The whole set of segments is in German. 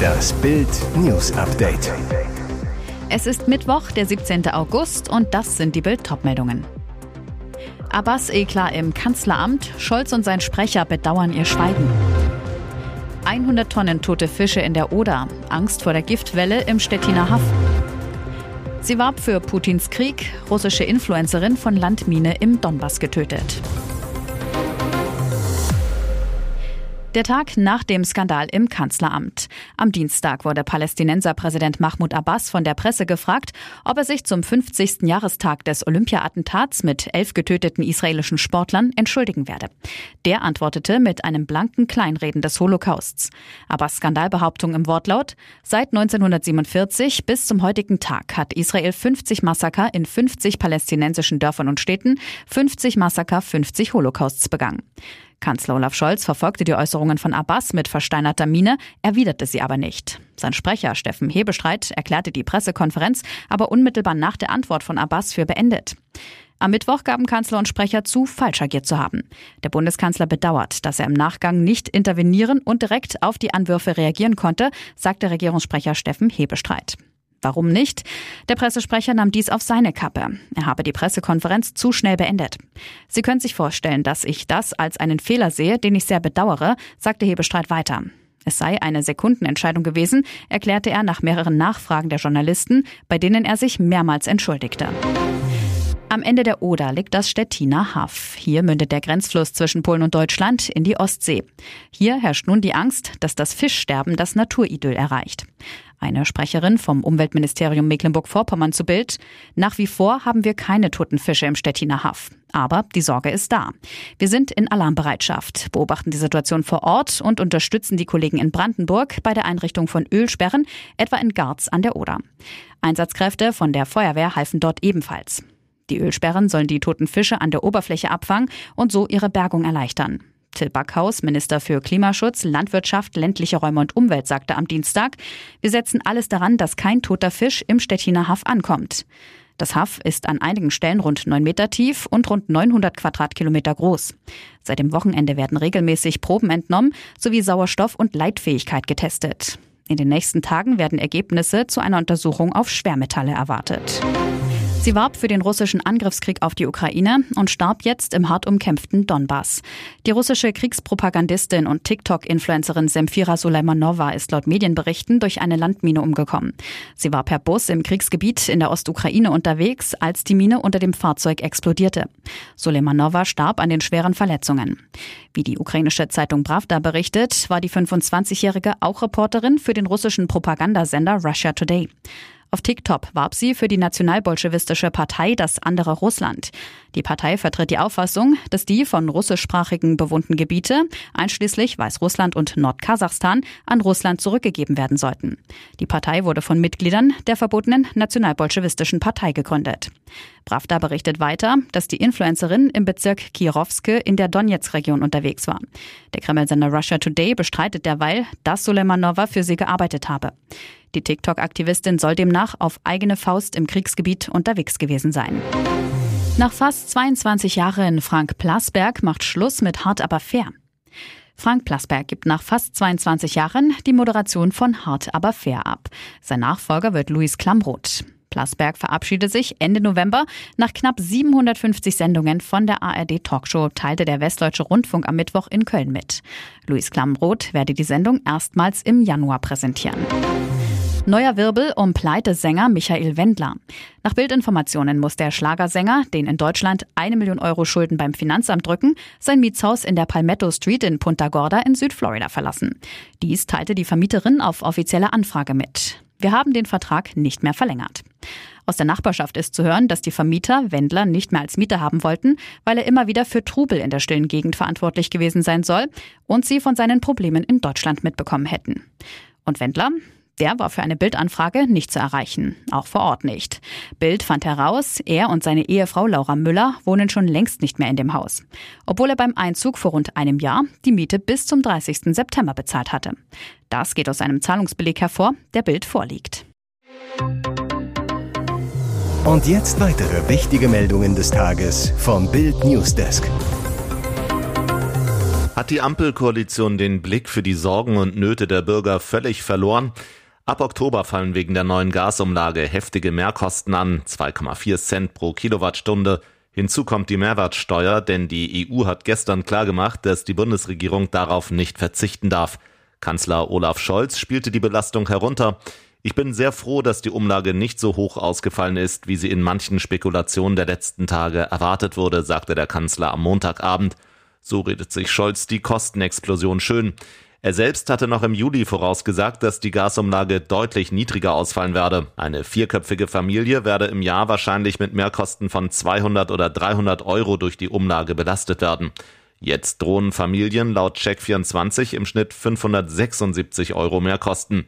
Das Bild News Update. Es ist Mittwoch, der 17. August und das sind die Bild meldungen Abbas Eklar im Kanzleramt, Scholz und sein Sprecher bedauern ihr Schweigen. 100 Tonnen tote Fische in der Oder, Angst vor der Giftwelle im Stettiner Haff. Sie warb für Putins Krieg, russische Influencerin von Landmine im Donbass getötet. Der Tag nach dem Skandal im Kanzleramt. Am Dienstag wurde Palästinenserpräsident Mahmoud Abbas von der Presse gefragt, ob er sich zum 50. Jahrestag des Olympia-Attentats mit elf getöteten israelischen Sportlern entschuldigen werde. Der antwortete mit einem blanken Kleinreden des Holocausts. Abbas Skandalbehauptung im Wortlaut, seit 1947 bis zum heutigen Tag hat Israel 50 Massaker in 50 palästinensischen Dörfern und Städten, 50 Massaker, 50 Holocausts begangen. Kanzler Olaf Scholz verfolgte die Äußerungen von Abbas mit versteinerter Miene, erwiderte sie aber nicht. Sein Sprecher Steffen Hebestreit erklärte die Pressekonferenz aber unmittelbar nach der Antwort von Abbas für beendet. Am Mittwoch gaben Kanzler und Sprecher zu, falsch agiert zu haben. Der Bundeskanzler bedauert, dass er im Nachgang nicht intervenieren und direkt auf die Anwürfe reagieren konnte, sagte Regierungssprecher Steffen Hebestreit. Warum nicht? Der Pressesprecher nahm dies auf seine Kappe. Er habe die Pressekonferenz zu schnell beendet. Sie können sich vorstellen, dass ich das als einen Fehler sehe, den ich sehr bedauere, sagte Hebestreit weiter. Es sei eine Sekundenentscheidung gewesen, erklärte er nach mehreren Nachfragen der Journalisten, bei denen er sich mehrmals entschuldigte. Am Ende der Oder liegt das Stettiner Haff. Hier mündet der Grenzfluss zwischen Polen und Deutschland in die Ostsee. Hier herrscht nun die Angst, dass das Fischsterben das Naturidyll erreicht. Eine Sprecherin vom Umweltministerium Mecklenburg-Vorpommern zu Bild. Nach wie vor haben wir keine toten Fische im Stettiner Haff. Aber die Sorge ist da. Wir sind in Alarmbereitschaft, beobachten die Situation vor Ort und unterstützen die Kollegen in Brandenburg bei der Einrichtung von Ölsperren, etwa in Garz an der Oder. Einsatzkräfte von der Feuerwehr halfen dort ebenfalls. Die Ölsperren sollen die toten Fische an der Oberfläche abfangen und so ihre Bergung erleichtern. Till Backhaus, Minister für Klimaschutz, Landwirtschaft, ländliche Räume und Umwelt, sagte am Dienstag, wir setzen alles daran, dass kein toter Fisch im Stettiner Haff ankommt. Das Haff ist an einigen Stellen rund neun Meter tief und rund 900 Quadratkilometer groß. Seit dem Wochenende werden regelmäßig Proben entnommen sowie Sauerstoff und Leitfähigkeit getestet. In den nächsten Tagen werden Ergebnisse zu einer Untersuchung auf Schwermetalle erwartet. Sie warb für den russischen Angriffskrieg auf die Ukraine und starb jetzt im hart umkämpften Donbass. Die russische Kriegspropagandistin und TikTok-Influencerin Semfira Suleimanova ist laut Medienberichten durch eine Landmine umgekommen. Sie war per Bus im Kriegsgebiet in der Ostukraine unterwegs, als die Mine unter dem Fahrzeug explodierte. Suleimanova starb an den schweren Verletzungen. Wie die ukrainische Zeitung Pravda berichtet, war die 25-Jährige auch Reporterin für den russischen Propagandasender Russia Today. Auf TikTok warb sie für die nationalbolschewistische Partei Das andere Russland. Die Partei vertritt die Auffassung, dass die von russischsprachigen bewohnten Gebiete, einschließlich Weißrussland und Nordkasachstan, an Russland zurückgegeben werden sollten. Die Partei wurde von Mitgliedern der verbotenen nationalbolschewistischen Partei gegründet. Pravda berichtet weiter, dass die Influencerin im Bezirk Kirovske in der Donetsk-Region unterwegs war. Der Kreml-Sender Russia Today bestreitet derweil, dass Suleimanova für sie gearbeitet habe. Die TikTok-Aktivistin soll demnach auf eigene Faust im Kriegsgebiet unterwegs gewesen sein. Nach fast 22 Jahren Frank Plasberg macht Schluss mit Hart aber fair. Frank Plasberg gibt nach fast 22 Jahren die Moderation von Hart aber fair ab. Sein Nachfolger wird Luis Klamroth. Plasberg verabschiedet sich Ende November. Nach knapp 750 Sendungen von der ARD Talkshow teilte der Westdeutsche Rundfunk am Mittwoch in Köln mit. Luis Klamroth werde die Sendung erstmals im Januar präsentieren. Neuer Wirbel um Pleitesänger Michael Wendler. Nach Bildinformationen muss der Schlagersänger, den in Deutschland eine Million Euro Schulden beim Finanzamt drücken, sein Mietshaus in der Palmetto Street in Punta Gorda in Südflorida verlassen. Dies teilte die Vermieterin auf offizielle Anfrage mit. Wir haben den Vertrag nicht mehr verlängert. Aus der Nachbarschaft ist zu hören, dass die Vermieter Wendler nicht mehr als Mieter haben wollten, weil er immer wieder für Trubel in der stillen Gegend verantwortlich gewesen sein soll und sie von seinen Problemen in Deutschland mitbekommen hätten. Und Wendler? Der war für eine Bildanfrage nicht zu erreichen, auch vor Ort nicht. Bild fand heraus, er und seine Ehefrau Laura Müller wohnen schon längst nicht mehr in dem Haus, obwohl er beim Einzug vor rund einem Jahr die Miete bis zum 30. September bezahlt hatte. Das geht aus einem Zahlungsbeleg hervor, der Bild vorliegt. Und jetzt weitere wichtige Meldungen des Tages vom Bild Newsdesk. Hat die Ampelkoalition den Blick für die Sorgen und Nöte der Bürger völlig verloren? Ab Oktober fallen wegen der neuen Gasumlage heftige Mehrkosten an, 2,4 Cent pro Kilowattstunde. Hinzu kommt die Mehrwertsteuer, denn die EU hat gestern klargemacht, dass die Bundesregierung darauf nicht verzichten darf. Kanzler Olaf Scholz spielte die Belastung herunter. Ich bin sehr froh, dass die Umlage nicht so hoch ausgefallen ist, wie sie in manchen Spekulationen der letzten Tage erwartet wurde, sagte der Kanzler am Montagabend. So redet sich Scholz die Kostenexplosion schön. Er selbst hatte noch im Juli vorausgesagt, dass die Gasumlage deutlich niedriger ausfallen werde. Eine vierköpfige Familie werde im Jahr wahrscheinlich mit Mehrkosten von 200 oder 300 Euro durch die Umlage belastet werden. Jetzt drohen Familien laut Check24 im Schnitt 576 Euro Mehrkosten.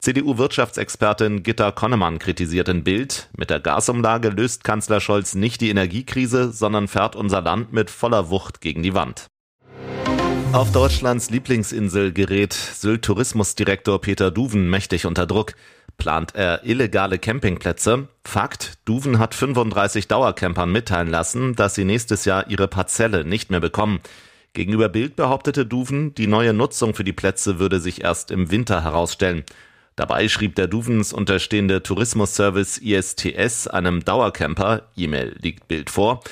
CDU-Wirtschaftsexpertin Gitta Konnemann kritisiert in Bild, mit der Gasumlage löst Kanzler Scholz nicht die Energiekrise, sondern fährt unser Land mit voller Wucht gegen die Wand. Auf Deutschlands Lieblingsinsel gerät Sylt-Tourismusdirektor Peter Duven mächtig unter Druck. Plant er illegale Campingplätze? Fakt, Duven hat 35 Dauercampern mitteilen lassen, dass sie nächstes Jahr ihre Parzelle nicht mehr bekommen. Gegenüber Bild behauptete Duven, die neue Nutzung für die Plätze würde sich erst im Winter herausstellen. Dabei schrieb der Duvens unterstehende Tourismusservice ISTS einem Dauercamper, E-Mail liegt Bild vor,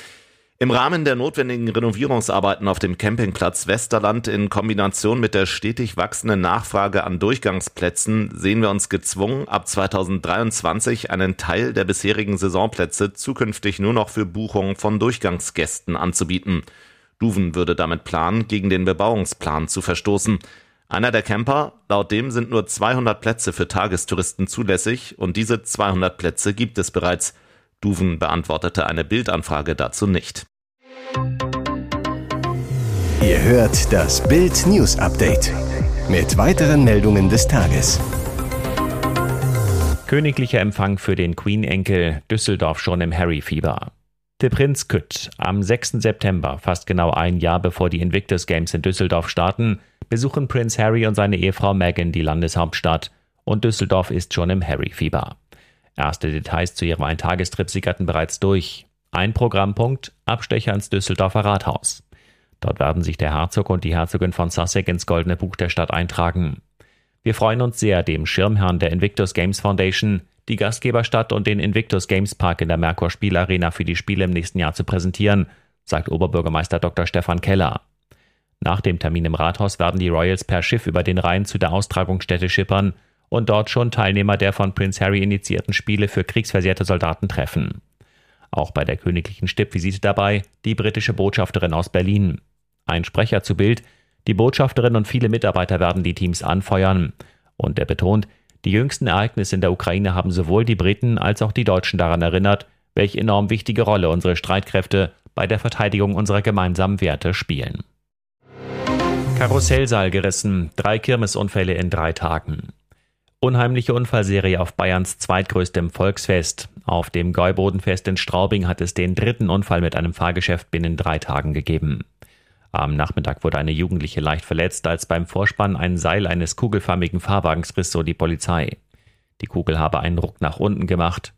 im Rahmen der notwendigen Renovierungsarbeiten auf dem Campingplatz Westerland in Kombination mit der stetig wachsenden Nachfrage an Durchgangsplätzen sehen wir uns gezwungen, ab 2023 einen Teil der bisherigen Saisonplätze zukünftig nur noch für Buchungen von Durchgangsgästen anzubieten. Duven würde damit planen, gegen den Bebauungsplan zu verstoßen. Einer der Camper, laut dem sind nur 200 Plätze für Tagestouristen zulässig und diese 200 Plätze gibt es bereits. Duven beantwortete eine Bildanfrage dazu nicht. Ihr hört das Bild News Update mit weiteren Meldungen des Tages. Königlicher Empfang für den Queen-Enkel Düsseldorf schon im Harry-Fieber. Der Prinz Kütt am 6. September, fast genau ein Jahr bevor die Invictus Games in Düsseldorf starten, besuchen Prinz Harry und seine Ehefrau Meghan die Landeshauptstadt und Düsseldorf ist schon im Harry-Fieber. Erste Details zu ihrem Eintagestrip sickerten bereits durch. Ein Programmpunkt, Abstecher ins Düsseldorfer Rathaus. Dort werden sich der Herzog und die Herzogin von Sussex ins Goldene Buch der Stadt eintragen. Wir freuen uns sehr, dem Schirmherrn der Invictus Games Foundation die Gastgeberstadt und den Invictus Games Park in der Merkur Spielarena für die Spiele im nächsten Jahr zu präsentieren, sagt Oberbürgermeister Dr. Stefan Keller. Nach dem Termin im Rathaus werden die Royals per Schiff über den Rhein zu der Austragungsstätte schippern und dort schon Teilnehmer der von Prince Harry initiierten Spiele für kriegsversehrte Soldaten treffen. Auch bei der königlichen Stippvisite dabei die britische Botschafterin aus Berlin. Ein Sprecher zu Bild, die Botschafterin und viele Mitarbeiter werden die Teams anfeuern. Und er betont, die jüngsten Ereignisse in der Ukraine haben sowohl die Briten als auch die Deutschen daran erinnert, welche enorm wichtige Rolle unsere Streitkräfte bei der Verteidigung unserer gemeinsamen Werte spielen. Karussellsaal gerissen, drei Kirmesunfälle in drei Tagen. Unheimliche Unfallserie auf Bayerns zweitgrößtem Volksfest. Auf dem Gäubodenfest in Straubing hat es den dritten Unfall mit einem Fahrgeschäft binnen drei Tagen gegeben. Am Nachmittag wurde eine Jugendliche leicht verletzt, als beim Vorspann ein Seil eines kugelförmigen Fahrwagens riss, so die Polizei. Die Kugel habe einen Ruck nach unten gemacht.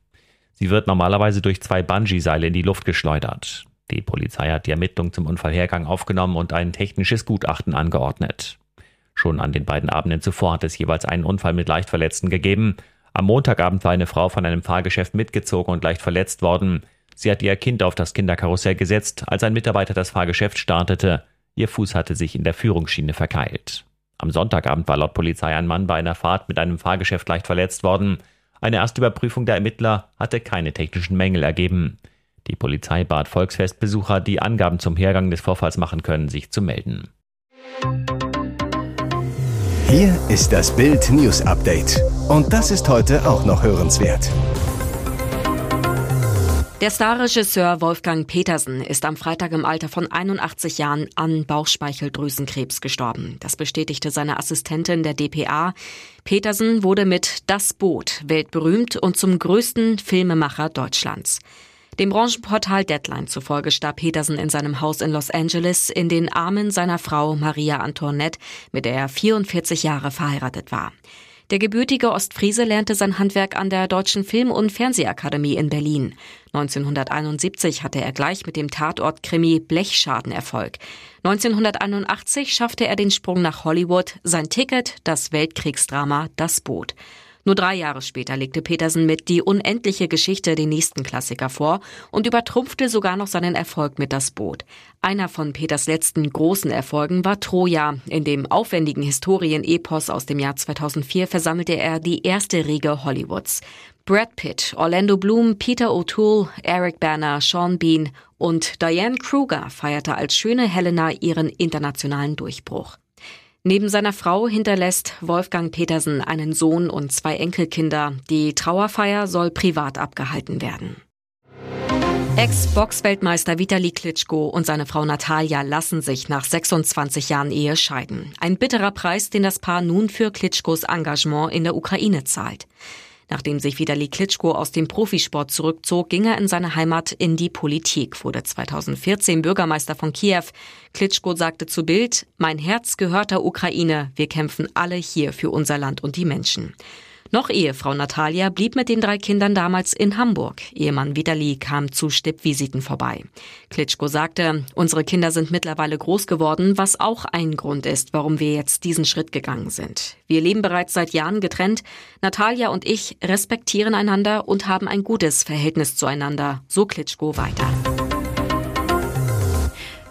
Sie wird normalerweise durch zwei Bungee-Seile in die Luft geschleudert. Die Polizei hat die Ermittlung zum Unfallhergang aufgenommen und ein technisches Gutachten angeordnet. Schon an den beiden Abenden zuvor hat es jeweils einen Unfall mit Leichtverletzten gegeben. Am Montagabend war eine Frau von einem Fahrgeschäft mitgezogen und leicht verletzt worden. Sie hat ihr Kind auf das Kinderkarussell gesetzt, als ein Mitarbeiter das Fahrgeschäft startete. Ihr Fuß hatte sich in der Führungsschiene verkeilt. Am Sonntagabend war laut Polizei ein Mann bei einer Fahrt mit einem Fahrgeschäft leicht verletzt worden. Eine erste Überprüfung der Ermittler hatte keine technischen Mängel ergeben. Die Polizei bat Volksfestbesucher, die Angaben zum Hergang des Vorfalls machen können, sich zu melden. Hier ist das Bild News Update. Und das ist heute auch noch hörenswert. Der Starregisseur Wolfgang Petersen ist am Freitag im Alter von 81 Jahren an Bauchspeicheldrüsenkrebs gestorben. Das bestätigte seine Assistentin der DPA. Petersen wurde mit Das Boot weltberühmt und zum größten Filmemacher Deutschlands. Dem Branchenportal Deadline zufolge starb Petersen in seinem Haus in Los Angeles in den Armen seiner Frau Maria Antoinette, mit der er 44 Jahre verheiratet war. Der gebürtige Ostfriese lernte sein Handwerk an der Deutschen Film- und Fernsehakademie in Berlin. 1971 hatte er gleich mit dem Tatort-Krimi Blechschaden Erfolg. 1981 schaffte er den Sprung nach Hollywood, sein Ticket das Weltkriegsdrama Das Boot. Nur drei Jahre später legte Petersen mit Die unendliche Geschichte den nächsten Klassiker vor und übertrumpfte sogar noch seinen Erfolg mit Das Boot. Einer von Peters letzten großen Erfolgen war Troja. In dem aufwendigen Historien-Epos aus dem Jahr 2004 versammelte er die erste Riege Hollywoods. Brad Pitt, Orlando Bloom, Peter O'Toole, Eric Banner, Sean Bean und Diane Kruger feierte als schöne Helena ihren internationalen Durchbruch. Neben seiner Frau hinterlässt Wolfgang Petersen einen Sohn und zwei Enkelkinder. Die Trauerfeier soll privat abgehalten werden. Ex-Box-Weltmeister Vitali Klitschko und seine Frau Natalia lassen sich nach 26 Jahren Ehe scheiden. Ein bitterer Preis, den das Paar nun für Klitschkos Engagement in der Ukraine zahlt. Nachdem sich Vitali Klitschko aus dem Profisport zurückzog, ging er in seine Heimat in die Politik, wurde 2014 Bürgermeister von Kiew. Klitschko sagte zu Bild, mein Herz gehört der Ukraine, wir kämpfen alle hier für unser Land und die Menschen. Noch Ehefrau Natalia blieb mit den drei Kindern damals in Hamburg. Ehemann Vitali kam zu Stippvisiten vorbei. Klitschko sagte, unsere Kinder sind mittlerweile groß geworden, was auch ein Grund ist, warum wir jetzt diesen Schritt gegangen sind. Wir leben bereits seit Jahren getrennt. Natalia und ich respektieren einander und haben ein gutes Verhältnis zueinander, so Klitschko weiter.